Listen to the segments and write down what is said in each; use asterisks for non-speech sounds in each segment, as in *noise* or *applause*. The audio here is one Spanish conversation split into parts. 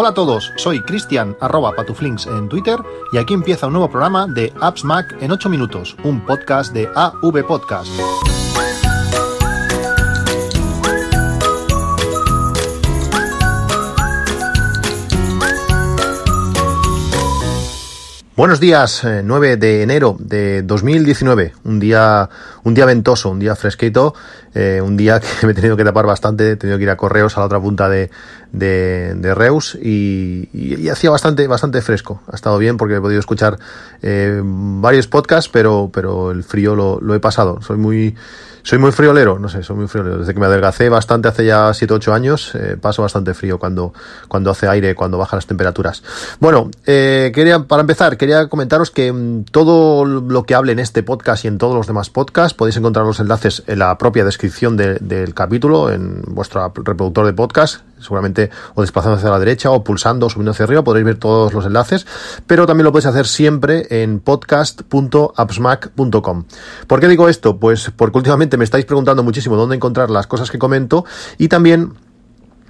Hola a todos, soy Cristian arroba patuflinks en Twitter y aquí empieza un nuevo programa de Apps Mac en 8 minutos, un podcast de AV Podcast. Buenos días, 9 eh, de enero de 2019, un día, un día ventoso, un día fresquito, eh, un día *laughs* que me he tenido que tapar bastante, he tenido que ir a correos a la otra punta de, de, Reus y, hacía bastante, bastante fresco. Ha estado bien porque he podido escuchar eh, varios podcasts, pero, pero el frío lo, lo he pasado. Soy muy, soy muy friolero, no sé, soy muy friolero. Desde que me adelgacé bastante hace ya 7 8 años, eh, paso bastante frío cuando, cuando hace aire, cuando bajan las temperaturas. Bueno, quería, para empezar, quería comentaros que mm, todo lo que hable en este podcast y en todos los demás podcasts podéis encontrar los enlaces en la propia descripción del capítulo, en vuestro reproductor de podcast, seguramente o desplazando hacia la derecha o pulsando o subiendo hacia arriba podréis ver todos los enlaces, pero también lo podéis hacer siempre en podcast.appsmac.com. ¿Por qué digo esto? Pues porque últimamente me estáis preguntando muchísimo dónde encontrar las cosas que comento y también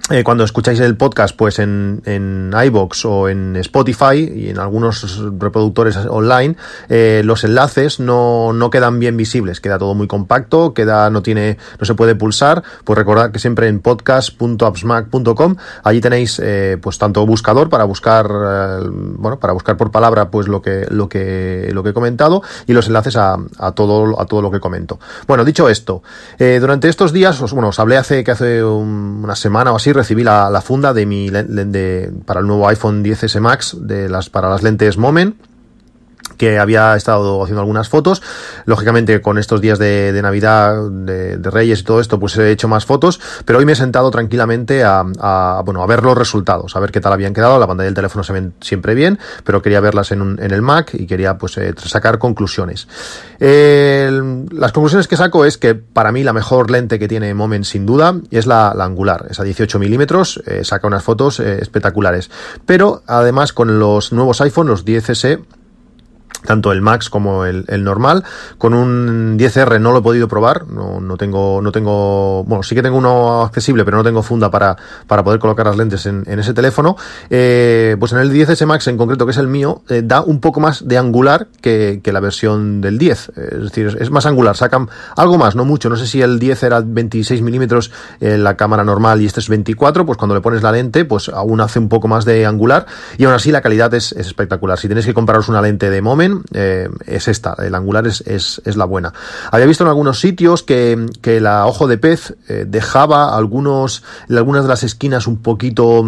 eh, cuando escucháis el podcast, pues en, en iBox o en Spotify y en algunos reproductores online, eh, los enlaces no, no quedan bien visibles, queda todo muy compacto, queda, no tiene, no se puede pulsar. Pues recordad que siempre en podcast.appsmac.com, allí tenéis eh, pues tanto buscador para buscar, bueno, para buscar por palabra pues lo que, lo que, lo que he comentado y los enlaces a, a todo, a todo lo que comento. Bueno, dicho esto, durante estos días, os, bueno, os hablé hace que hace una semana o así recibí la, funda de mi de, para el nuevo iPhone 10S Max de las para las lentes Moment que había estado haciendo algunas fotos. Lógicamente, con estos días de, Navidad, de, Reyes y todo esto, pues he hecho más fotos, pero hoy me he sentado tranquilamente a, bueno, a ver los resultados, a ver qué tal habían quedado. La pantalla del teléfono se ven siempre bien, pero quería verlas en, en el Mac y quería pues eh, sacar conclusiones. las conclusiones que saco es que para mí la mejor lente que tiene Moment sin duda es la, angular, esa 18 milímetros, eh, saca unas fotos eh, espectaculares. Pero además con los nuevos iPhone, los 10S, tanto el Max como el, normal. Con un 10R no lo he podido probar, no, no, tengo, no tengo, bueno, sí que tengo uno accesible, pero no tengo funda para, para poder colocar las lentes en, ese teléfono. Eh, pues en el 10S Max en concreto, que es el mío, eh, da un poco más de angular que, que la versión del 10. Es decir, es, más angular, sacan algo más, no mucho. No sé si el 10 era 26 milímetros en la cámara normal y este es 24, pues cuando le pones la lente, pues aún hace un poco más de angular y aún así la calidad es, es espectacular. Si tenéis que compraros una lente de Moment, eh, es esta, el angular es, es, la buena. Había visto en algunos sitios que, que la ojo de pez eh, dejaba algunos, en algunas de las esquinas un poquito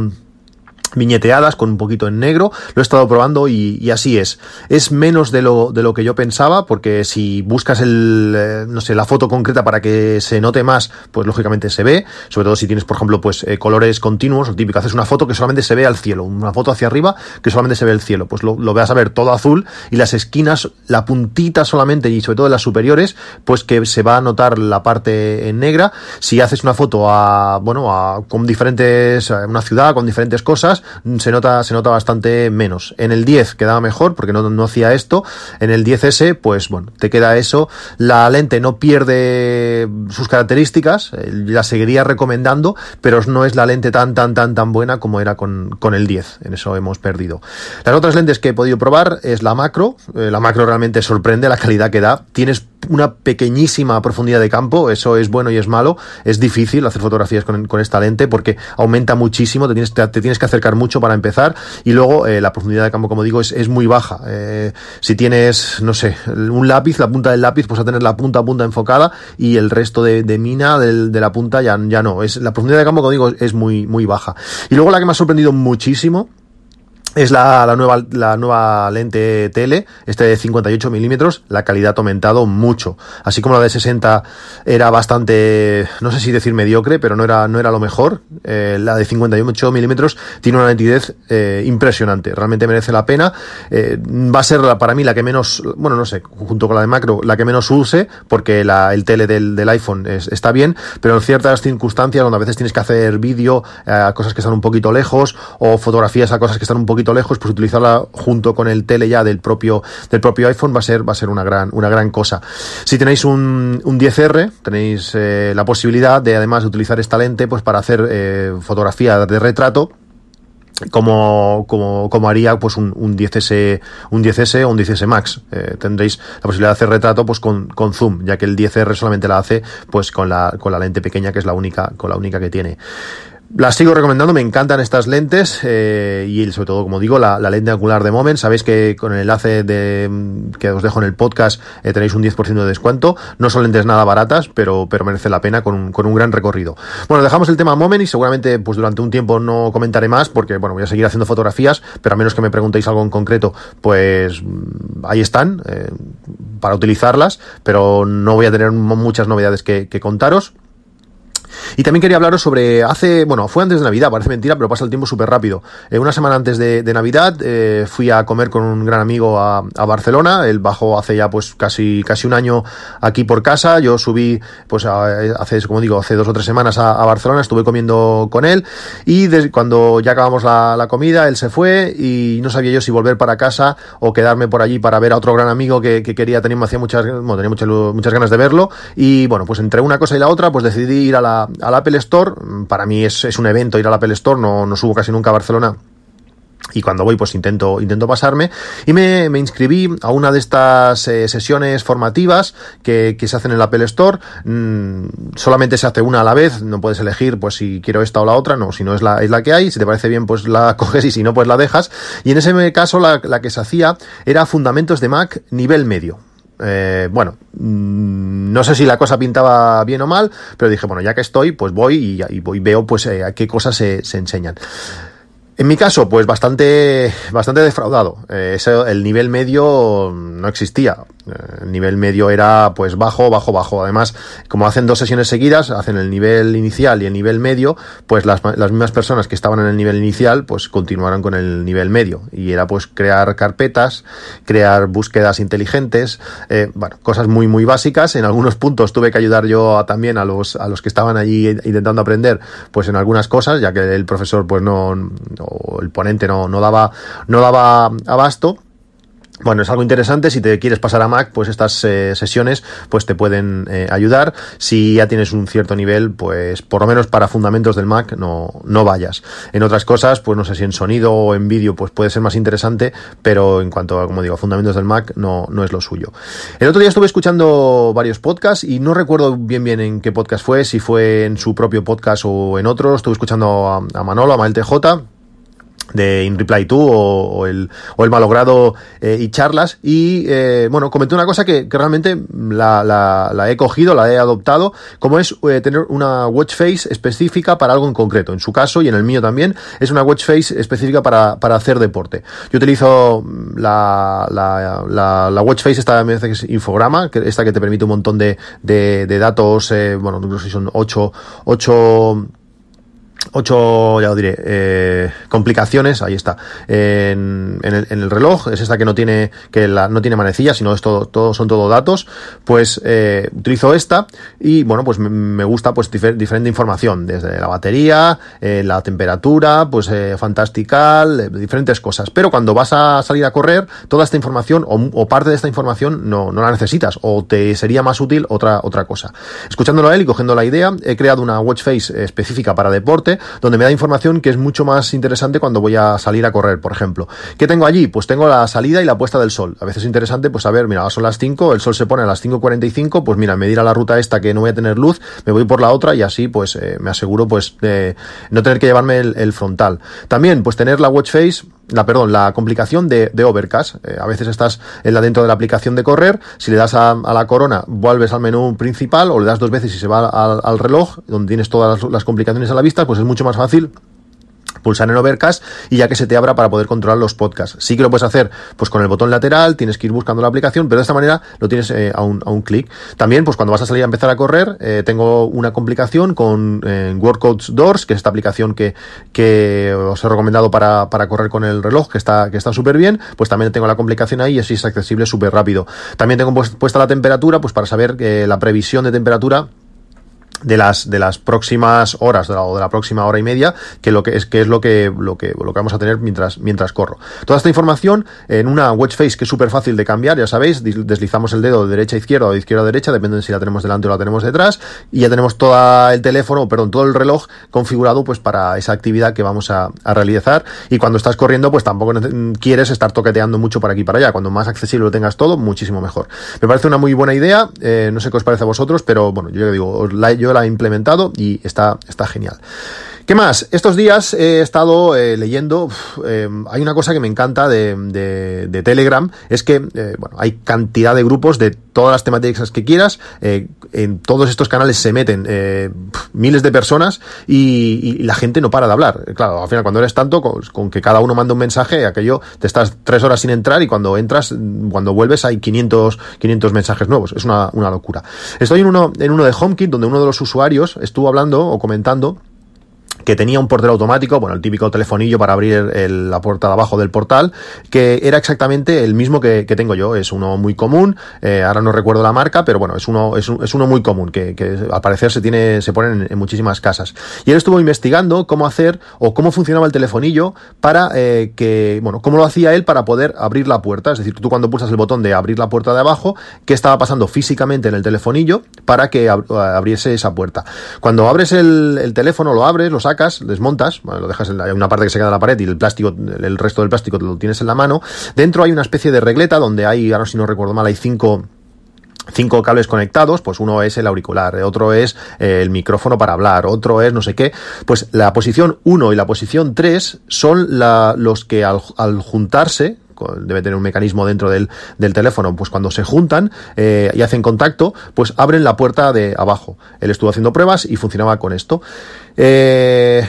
viñeteadas con un poquito en negro, lo he estado probando y, así es. Es menos de lo, de lo que yo pensaba, porque si buscas el, eh, no sé, la foto concreta para que se note más, pues lógicamente se ve, sobre todo si tienes, por ejemplo, pues eh, colores continuos, o típico, haces una foto que solamente se ve al cielo, una foto hacia arriba que solamente se ve el cielo, pues lo, lo veas a ver todo azul y las esquinas, la puntita solamente y sobre todo las superiores, pues que se va a notar la parte en negra. Si haces una foto a, bueno, a, con diferentes, una ciudad, con diferentes cosas, se nota, se nota bastante menos. En el 10 quedaba mejor porque no, no hacía esto. En el 10S, pues bueno, te queda eso. La lente no pierde sus características, eh, la seguiría recomendando, pero no es la lente tan, tan, tan, tan buena como era con, con el 10. En eso hemos perdido. Las otras lentes que he podido probar es la macro. Eh, la macro realmente sorprende la calidad que da. Tienes una pequeñísima profundidad de campo, eso es bueno y es malo, es difícil hacer fotografías con, con esta lente porque aumenta muchísimo, te tienes, te, tienes que acercar mucho para empezar y luego eh, la profundidad de campo, como digo, es, es muy baja. Eh, si tienes, no sé, un lápiz, la punta del lápiz, pues a tener la punta a punta enfocada y el resto de, de mina del, de la punta ya, ya no. Es, la profundidad de campo, como digo, es muy, muy baja. Y luego la que me ha sorprendido muchísimo es la, la, nueva, la nueva lente tele, este de 58 milímetros, la calidad ha aumentado mucho. Así como la de 60 era bastante, no sé si decir mediocre, pero no era, no era lo mejor. Eh, la de 58 milímetros tiene una nitidez eh, impresionante, realmente merece la pena. Eh, va a ser para mí la que menos, bueno, no sé, junto con la de macro, la que menos use, porque la, el tele del, del iPhone está bien, pero en ciertas circunstancias donde a veces tienes que hacer vídeo a cosas que están un poquito lejos o fotografías a cosas que están un poquito lejos, pues utilizarla junto con el tele ya del propio, del propio iPhone va a ser, va a ser una gran, una gran cosa. Si tenéis un, un 10R, tenéis eh, la posibilidad de además de utilizar esta lente pues para hacer eh, fotografía de retrato como, como, como haría pues un, un 10S un 10S o un 10S Max eh, tendréis la posibilidad de hacer retrato pues con, con zoom ya que el 10R solamente la hace pues con la, con la lente pequeña que es la única con la única que tiene las sigo recomendando, me encantan estas lentes eh, y sobre todo, como digo, la, lente angular de Moment. Sabéis que con el enlace de, que os dejo en el podcast eh, tenéis un 10% de descuento. No son lentes nada baratas, pero, pero merece la pena con un, con un gran recorrido. Bueno, dejamos el tema Moment y seguramente pues durante un tiempo no comentaré más porque bueno, voy a seguir haciendo fotografías, pero a menos que me preguntéis algo en concreto, pues ahí están eh, para utilizarlas, pero no voy a tener muchas novedades que contaros. Y también quería hablaros sobre hace, bueno, fue antes de Navidad, parece mentira, pero pasa el tiempo súper rápido. Eh, una semana antes de, Navidad eh, fui a comer con un gran amigo a, Barcelona. Él bajó hace ya pues casi, casi un año aquí por casa. Yo subí pues hace, como digo, hace dos o tres semanas a, Barcelona, estuve comiendo con él y cuando ya acabamos la, comida, él se fue y no sabía yo si volver para casa o quedarme por allí para ver a otro gran amigo que, quería, tenía, hacía muchas, bueno, tenía muchas, muchas ganas de verlo y bueno, pues entre una cosa y la otra, pues decidí ir a la, al Apple Store. Para mí es, un evento ir al Apple Store, no, no subo casi nunca a Barcelona. Y cuando voy pues intento intento pasarme. Y me, inscribí a una de estas eh, sesiones formativas que, se hacen en el Apple Store. Mm, solamente se hace una a la vez. No puedes elegir pues si quiero esta o la otra. No si no es la, es la que hay. Si te parece bien pues la *laughs* coges y si no pues la dejas. Y en ese caso la, la que se hacía era fundamentos de Mac nivel medio eh, bueno, mm, no sé si la cosa pintaba bien o mal, pero dije, bueno, ya que estoy, pues voy y, voy, veo pues eh, a qué cosas se, se enseñan. En mi caso, pues bastante, bastante defraudado. Eh, el nivel medio no existía. Eh, el nivel medio era pues bajo, bajo, bajo. Además, como hacen dos sesiones seguidas, hacen el nivel inicial y el nivel medio, pues las, las mismas personas que estaban en el nivel inicial, pues continuaron con el nivel medio. Y era pues crear carpetas, crear búsquedas inteligentes, eh, bueno, cosas muy, muy básicas. En algunos puntos tuve que ayudar yo también a los, a los que estaban allí intentando aprender, pues en algunas cosas, ya que el profesor pues no el ponente no, no daba, no daba abasto. Bueno, es algo interesante. Si te quieres pasar a Mac, pues estas eh, sesiones pues te pueden eh, ayudar. Si ya tienes un cierto nivel, pues por lo menos para fundamentos del Mac no, no vayas. En otras cosas, pues no sé si en sonido o en vídeo, pues puede ser más interesante, pero en cuanto a, como digo, fundamentos del Mac, no, no es lo suyo. El otro día estuve escuchando varios podcasts y no recuerdo bien bien en qué podcast fue, si fue en su propio podcast o en otro. Estuve escuchando a, a Manolo, a Mael TJ de In Reply To o, el, o el malogrado eh, y charlas. Y eh, bueno comenté una cosa que, realmente la, la, he cogido la he adoptado como es eh, tener una watch face específica para algo en concreto. En su caso y en el mío también es una watch face específica para, para hacer deporte. Yo utilizo la, la, la, watch face esta vez que es infograma que esta que te permite un montón de, de, de datos bueno no sé si son 8 8 ocho, ya lo diré, eh, complicaciones, ahí está, en, el, en, el, reloj, es esta que no tiene, que la, no tiene manecilla, sino es todo, todo, son todo datos, pues eh, utilizo esta y bueno, pues me, gusta pues diferente información, desde la batería, eh, la temperatura, pues eh, fantastical, diferentes cosas, pero cuando vas a salir a correr, toda esta información o, o, parte de esta información no, no la necesitas o te sería más útil otra, otra cosa. Escuchándolo a él y cogiendo la idea, he creado una watch face específica para deporte, donde me da información que es mucho más interesante cuando voy a salir a correr, por ejemplo. ¿Qué tengo allí? Pues tengo la salida y la puesta del sol. A veces es interesante, pues a ver, mira, son las 5, el sol se pone a las 5.45, pues mira, me dirá la ruta esta que no voy a tener luz, me voy por la otra y así pues eh, me aseguro pues de no tener que llevarme el, frontal. También pues tener la watch face la perdón, la complicación de, Overcast. Eh, a veces estás en la, dentro de la aplicación de correr, si le das a, la corona, vuelves al menú principal o le das dos veces y se va al, reloj, donde tienes todas las, las, complicaciones a la vista, pues es mucho más fácil pulsar en Overcast y ya que se te abra para poder controlar los podcasts. Sí que lo puedes hacer pues con el botón lateral, tienes que ir buscando la aplicación, pero de esta manera lo tienes eh, a, un, a un clic. También pues cuando vas a salir a empezar a correr, eh, tengo una complicación con eh, Workouts Doors, que es esta aplicación que, que os he recomendado para, para correr con el reloj, que está que está súper bien, pues también tengo la complicación ahí y así es accesible súper rápido. También tengo puesta la temperatura, pues para saber que la previsión de temperatura de las de las próximas horas o de la próxima hora y media que lo que es que es lo que lo que lo que vamos a tener mientras mientras corro. Toda esta información en una watch face que es súper fácil de cambiar ya sabéis deslizamos el dedo de derecha a izquierda o de izquierda a derecha depende de si la tenemos delante o la tenemos detrás y ya tenemos todo el teléfono perdón todo el reloj configurado pues para esa actividad que vamos a, realizar. Y cuando estás corriendo pues tampoco quieres estar toqueteando mucho para aquí para allá. Cuando más accesible lo tengas todo muchísimo mejor. Me parece una muy buena idea eh, no sé qué os parece a vosotros pero bueno yo digo yo la he implementado y está, está genial. ¿Qué más? Estos días he estado eh, leyendo, eh, hay una cosa que me encanta de, Telegram, es que eh, bueno, hay cantidad de grupos de todas las temáticas que quieras, en todos estos canales se meten miles de personas y, la gente no para de hablar. Claro, al final cuando eres tanto, con, que cada uno manda un mensaje, aquello te estás tres horas sin entrar y cuando entras, cuando vuelves hay 500, 500 mensajes nuevos, es una, una locura. Estoy en uno, en uno de HomeKit donde uno de los usuarios estuvo hablando o comentando que tenía un portero automático, bueno, el típico telefonillo para abrir la puerta de abajo del portal, que era exactamente el mismo que, tengo yo. Es uno muy común, eh, ahora no recuerdo la marca, pero bueno, es uno, es, uno muy común, que, al parecer se tiene, se ponen en, muchísimas casas. Y él estuvo investigando cómo hacer o cómo funcionaba el telefonillo para eh, que, bueno, cómo lo hacía él para poder abrir la puerta. Es decir, tú cuando pulsas el botón de abrir la puerta de abajo, qué estaba pasando físicamente en el telefonillo para que abriese esa puerta. Cuando abres el, el teléfono, lo abres, lo sacas, sacas, desmontas, lo dejas en una parte que se queda en la pared y el plástico, el resto del plástico lo tienes en la mano. Dentro hay una especie de regleta donde hay, ahora si no recuerdo mal, hay cinco cinco cables conectados, pues uno es el auricular, otro es eh, el micrófono para hablar, otro es no sé qué, pues la posición 1 y la posición 3 son la, los que al, juntarse debe tener un mecanismo dentro del, del teléfono, pues cuando se juntan eh, y hacen contacto, pues abren la puerta de abajo. Él estuvo haciendo pruebas y funcionaba con esto. Eh,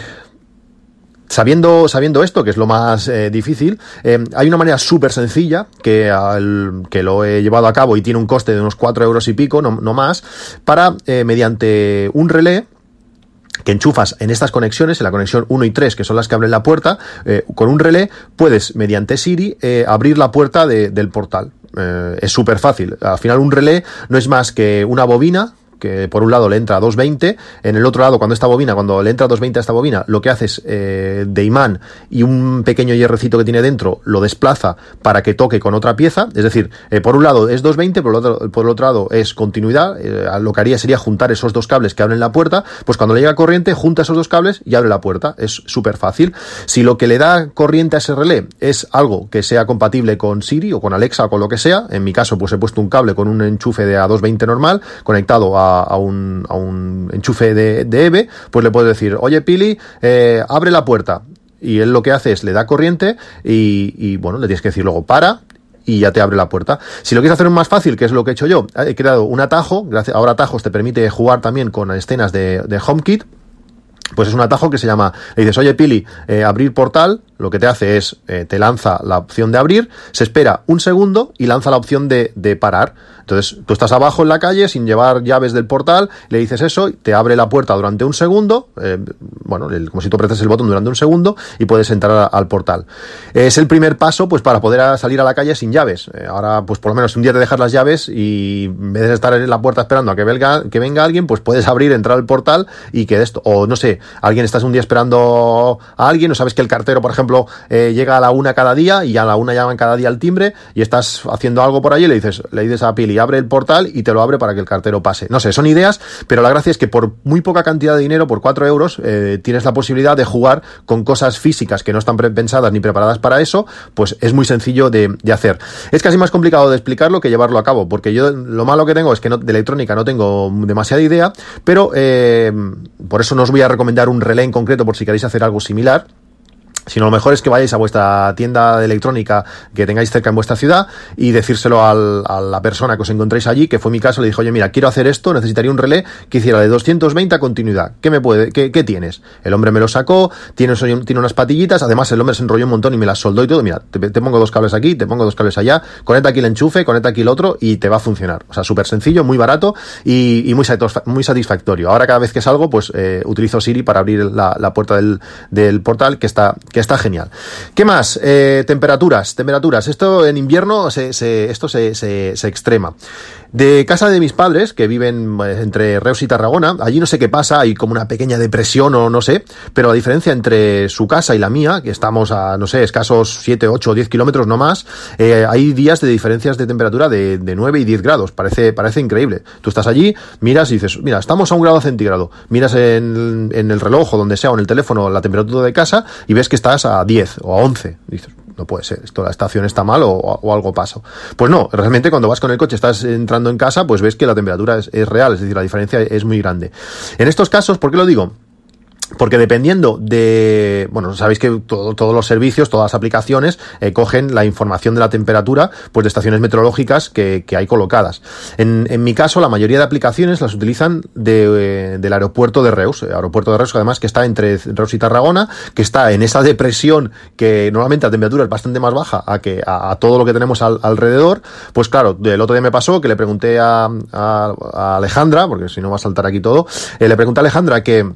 Sabiendo, sabiendo esto, que es lo más eh, difícil, eh, hay una manera súper sencilla que, al, que lo he llevado a cabo y tiene un coste de unos 4 euros y pico, no, no más, para, mediante un relé, que enchufas en estas conexiones, en la conexión 1 y 3, que son las que abren la puerta, eh, con un relé puedes, mediante Siri, eh, abrir la puerta del portal. Eh, es súper fácil. Al final un relé no es más que una bobina que por un lado le entra a 220, en el otro lado, cuando esta bobina, cuando le entra a 220 a esta bobina, lo que hace es eh, de imán y un pequeño hierrecito que tiene dentro lo desplaza para que toque con otra pieza, es decir, eh, por un lado es 220, por el otro, por el otro lado es continuidad, eh, lo que haría sería juntar esos dos cables que abren la puerta, pues cuando le llega corriente, junta esos dos cables y abre la puerta, es súper fácil. Si lo que le da corriente a ese relé es algo que sea compatible con Siri o con Alexa o con lo que sea, en mi caso pues he puesto un cable con un enchufe de A220 normal conectado a a, un, a un, enchufe de, de, EVE, pues le puedes decir, oye Pili, eh, abre la puerta. Y él lo que hace es le da corriente y, bueno, le tienes que decir luego para, y ya te abre la puerta. Si lo quieres hacer más fácil, que es lo que he hecho yo, he creado un atajo, gracias, ahora atajos te permite jugar también con escenas de, de HomeKit, pues es un atajo que se llama, le dices, oye Pili, eh, abrir portal, lo que te hace es, eh, te lanza la opción de abrir, se espera un segundo y lanza la opción de, de parar. Entonces, tú estás abajo en la calle sin llevar llaves del portal, le dices eso, te abre la puerta durante un segundo, eh, bueno, como si tú apretas el botón durante un segundo y puedes entrar al portal. Es el primer paso, pues, para poder salir a la calle sin llaves. Eh, ahora, pues, por lo menos un día te dejas las llaves y en vez de estar en la puerta esperando a que venga, que venga alguien, pues puedes abrir, entrar al portal y que esto, o no sé, alguien estás un día esperando a alguien, o sabes que el cartero, por ejemplo, eh, llega a la una cada día y a la una llaman cada día al timbre y estás haciendo algo por allí le dices, le dices a Pili, abre el portal y te lo abre para que el cartero pase. No sé, son ideas, pero la gracia es que por muy poca cantidad de dinero, por 4 euros, eh, tienes la posibilidad de jugar con cosas físicas que no están pensadas ni preparadas para eso, pues es muy sencillo de, hacer. Es casi más complicado de explicarlo que llevarlo a cabo, porque yo lo malo que tengo es que no, de electrónica no tengo demasiada idea, pero eh, por eso no os voy a recomendar un relé en concreto por si queréis hacer algo similar sino lo mejor es que vayáis a vuestra tienda de electrónica que tengáis cerca en vuestra ciudad y decírselo a la persona que os encontréis allí, que fue mi caso, le dijo, oye, mira, quiero hacer esto, necesitaría un relé que hiciera de 220 a continuidad. ¿Qué me puede, qué, qué tienes? El hombre me lo sacó, tiene, unas patillitas, además el hombre se enrolló un montón y me las soldó y todo. Mira, te, pongo dos cables aquí, te pongo dos cables allá, conecta aquí el enchufe, conecta aquí el otro y te va a funcionar. O sea, súper sencillo, muy barato y, muy, muy satisfactorio. Ahora cada vez que salgo, pues eh, utilizo Siri para abrir la, puerta del portal que está que está genial. ¿Qué más? Eh, temperaturas, temperaturas. Esto en invierno se, esto se, se, extrema. De casa de mis padres, que viven eh, entre Reus y Tarragona, allí no sé qué pasa, hay como una pequeña depresión o no sé, pero la diferencia entre su casa y la mía, que estamos a, no sé, escasos 7, 8 o 10 kilómetros no más, eh, hay días de diferencias de temperatura de, de 9 y 10 grados, parece, parece increíble. Tú estás allí, miras y dices, mira, estamos a un grado centígrado, miras en, en el reloj o donde sea o en el teléfono la temperatura de casa y ves que estás a 10 o a 11. Dices, no puede ser, esto la estación está mal o, algo pasa. Pues no, realmente cuando vas con el coche, estás entrando en casa, pues ves que la temperatura es, es real, es decir, la diferencia es muy grande. En estos casos, ¿por qué lo digo? Porque dependiendo de, bueno, sabéis que todos los servicios, todas las aplicaciones eh, cogen la información de la temperatura, pues de estaciones meteorológicas que, hay colocadas. En, mi caso, la mayoría de aplicaciones las utilizan de, eh, del aeropuerto de Reus, el aeropuerto de Reus, además que está entre Reus y Tarragona, que está en esa depresión que normalmente la temperatura es bastante más baja a que a, todo lo que tenemos al, alrededor. Pues claro, el otro día me pasó que le pregunté a, Alejandra, porque si no va a saltar aquí todo, eh, le pregunté a Alejandra que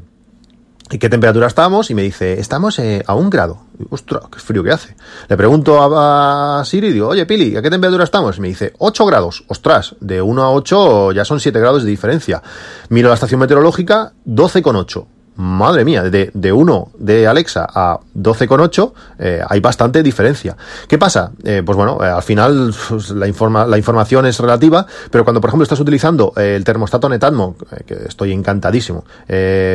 ¿Y qué temperatura estamos? Y me dice, estamos eh, a un grado. Ostras, qué frío que hace. Le pregunto a, Siri y digo, oye Pili, ¿a qué temperatura estamos? Y me dice, 8 grados. Ostras, de 1 a 8 ya son 7 grados de diferencia. Miro la estación meteorológica, 12,8 madre mía, de, de 1 de Alexa a 12,8 eh, hay bastante diferencia. ¿Qué pasa? Eh, pues bueno, eh, al final pues, la, informa, la información es relativa, pero cuando por ejemplo estás utilizando el termostato Netatmo, que estoy encantadísimo,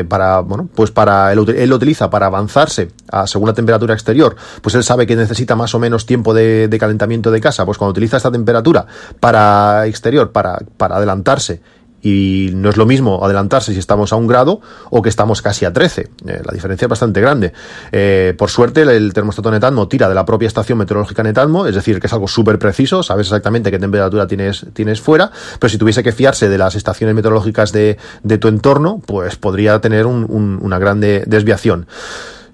para, bueno, pues para, él, él, lo utiliza para avanzarse a según la temperatura exterior, pues él sabe que necesita más o menos tiempo de, de calentamiento de casa, pues cuando utiliza esta temperatura para exterior, para, para adelantarse y no es lo mismo adelantarse si estamos a un grado o que estamos casi a 13. Eh, la diferencia es bastante grande. Eh, por suerte, el termostato Netatmo tira de la propia estación meteorológica Netatmo, es decir, que es algo súper preciso, sabes exactamente qué temperatura tienes, tienes fuera, pero si tuviese que fiarse de las estaciones meteorológicas de, de tu entorno, pues podría tener un, un, una grande desviación.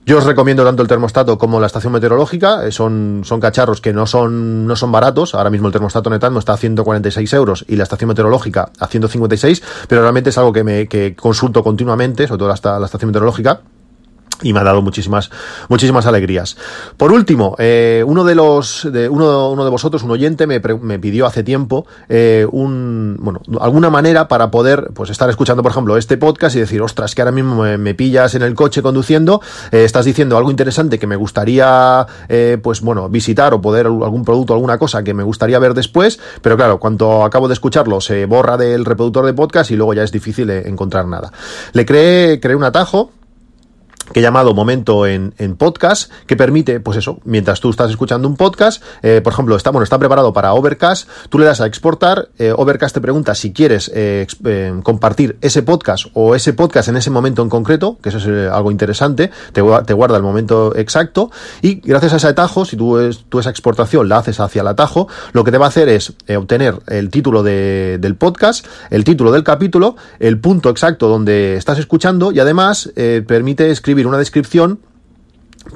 Yo os recomiendo tanto el termostato como la estación meteorológica. Eh, son, son cacharros que no son, no son baratos. Ahora mismo el termostato Netatmo está a 146 euros y la estación meteorológica a 156, pero realmente es algo que me que consulto continuamente, sobre todo la estación meteorológica y me ha dado muchísimas muchísimas alegrías. Por último, eh, uno de los de uno, uno de vosotros, un oyente, me, me pidió hace tiempo eh, un bueno alguna manera para poder pues estar escuchando, por ejemplo, este podcast y decir, ostras, que ahora mismo me, me pillas en el coche conduciendo, eh, estás diciendo algo interesante que me gustaría eh, pues bueno visitar o poder algún producto, alguna cosa que me gustaría ver después, pero claro, cuando acabo de escucharlo se borra del reproductor de podcast y luego ya es difícil eh, encontrar nada. Le creé creé un atajo que he llamado Momento en, en, podcast, que permite, pues eso, mientras tú estás escuchando un podcast, eh, por ejemplo, está, bueno, está preparado para Overcast, tú le das a exportar, eh, Overcast te pregunta si quieres eh, compartir ese podcast o ese podcast en ese momento en concreto, que eso es algo interesante, te, te, guarda el momento exacto, y gracias a ese atajo, si tú, es, tú esa exportación la haces hacia el atajo, lo que te va a hacer es obtener el título de, del podcast, el título del capítulo, el punto exacto donde estás escuchando y además permite escribir una descripción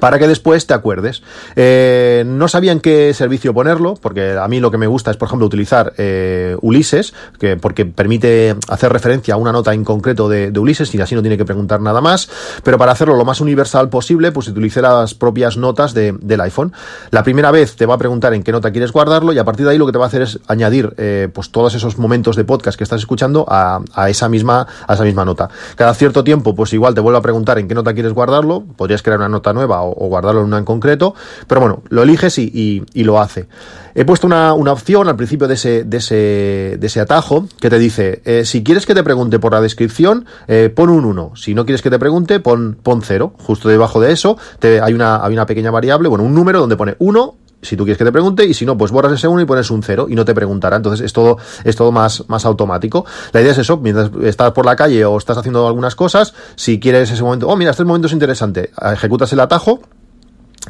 para que después te acuerdes. Eh, no sabían qué servicio ponerlo, porque a mí lo que me gusta es, por ejemplo, utilizar eh, Ulises, que, porque permite hacer referencia a una nota en concreto de, Ulises y así no tiene que preguntar nada más, pero para hacerlo lo más universal posible, pues utilicé las propias notas de, del iPhone. La primera vez te va a preguntar en qué nota quieres guardarlo y a partir de ahí lo que te va a hacer es añadir eh, pues todos esos momentos de podcast que estás escuchando a, a, esa misma, a esa misma nota. Cada cierto tiempo, pues igual te vuelve a preguntar en qué nota quieres guardarlo, podrías crear una nota nueva o, guardarlo en una en concreto, pero bueno, lo eliges y, y, y lo hace. He puesto una, una, opción al principio de ese, de ese, de ese atajo que te dice, eh, si quieres que te pregunte por la descripción, eh, pon un 1. Si no quieres que te pregunte, pon, pon 0. Justo debajo de eso te, hay, una, hay una pequeña variable, bueno, un número donde pone 1 si tú quieres que te pregunte y si no, pues borras ese 1 y pones un 0 y no te preguntará. Entonces es todo, es todo más, más automático. La idea es eso, mientras estás por la calle o estás haciendo algunas cosas, si quieres ese momento, oh, mira, este momento es interesante, ejecutas el atajo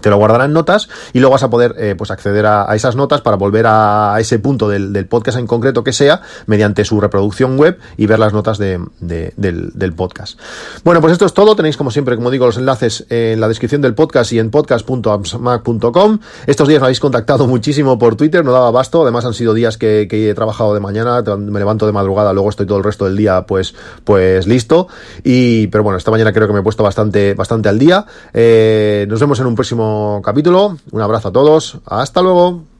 te lo guardará en notas y luego vas a poder eh, pues acceder a, a, esas notas para volver a, ese punto del, del, podcast en concreto que sea mediante su reproducción web y ver las notas de, de, del, del, podcast. Bueno, pues esto es todo. Tenéis como siempre, como digo, los enlaces en la descripción del podcast y en podcast.amsmac.com. Estos días me habéis contactado muchísimo por Twitter, no daba basto. Además han sido días que, he trabajado de mañana, me levanto de madrugada, luego estoy todo el resto del día pues, pues listo. Y, pero bueno, esta mañana creo que me he puesto bastante, bastante al día. Eh, nos vemos en un capítulo. Un abrazo a todos. Hasta luego.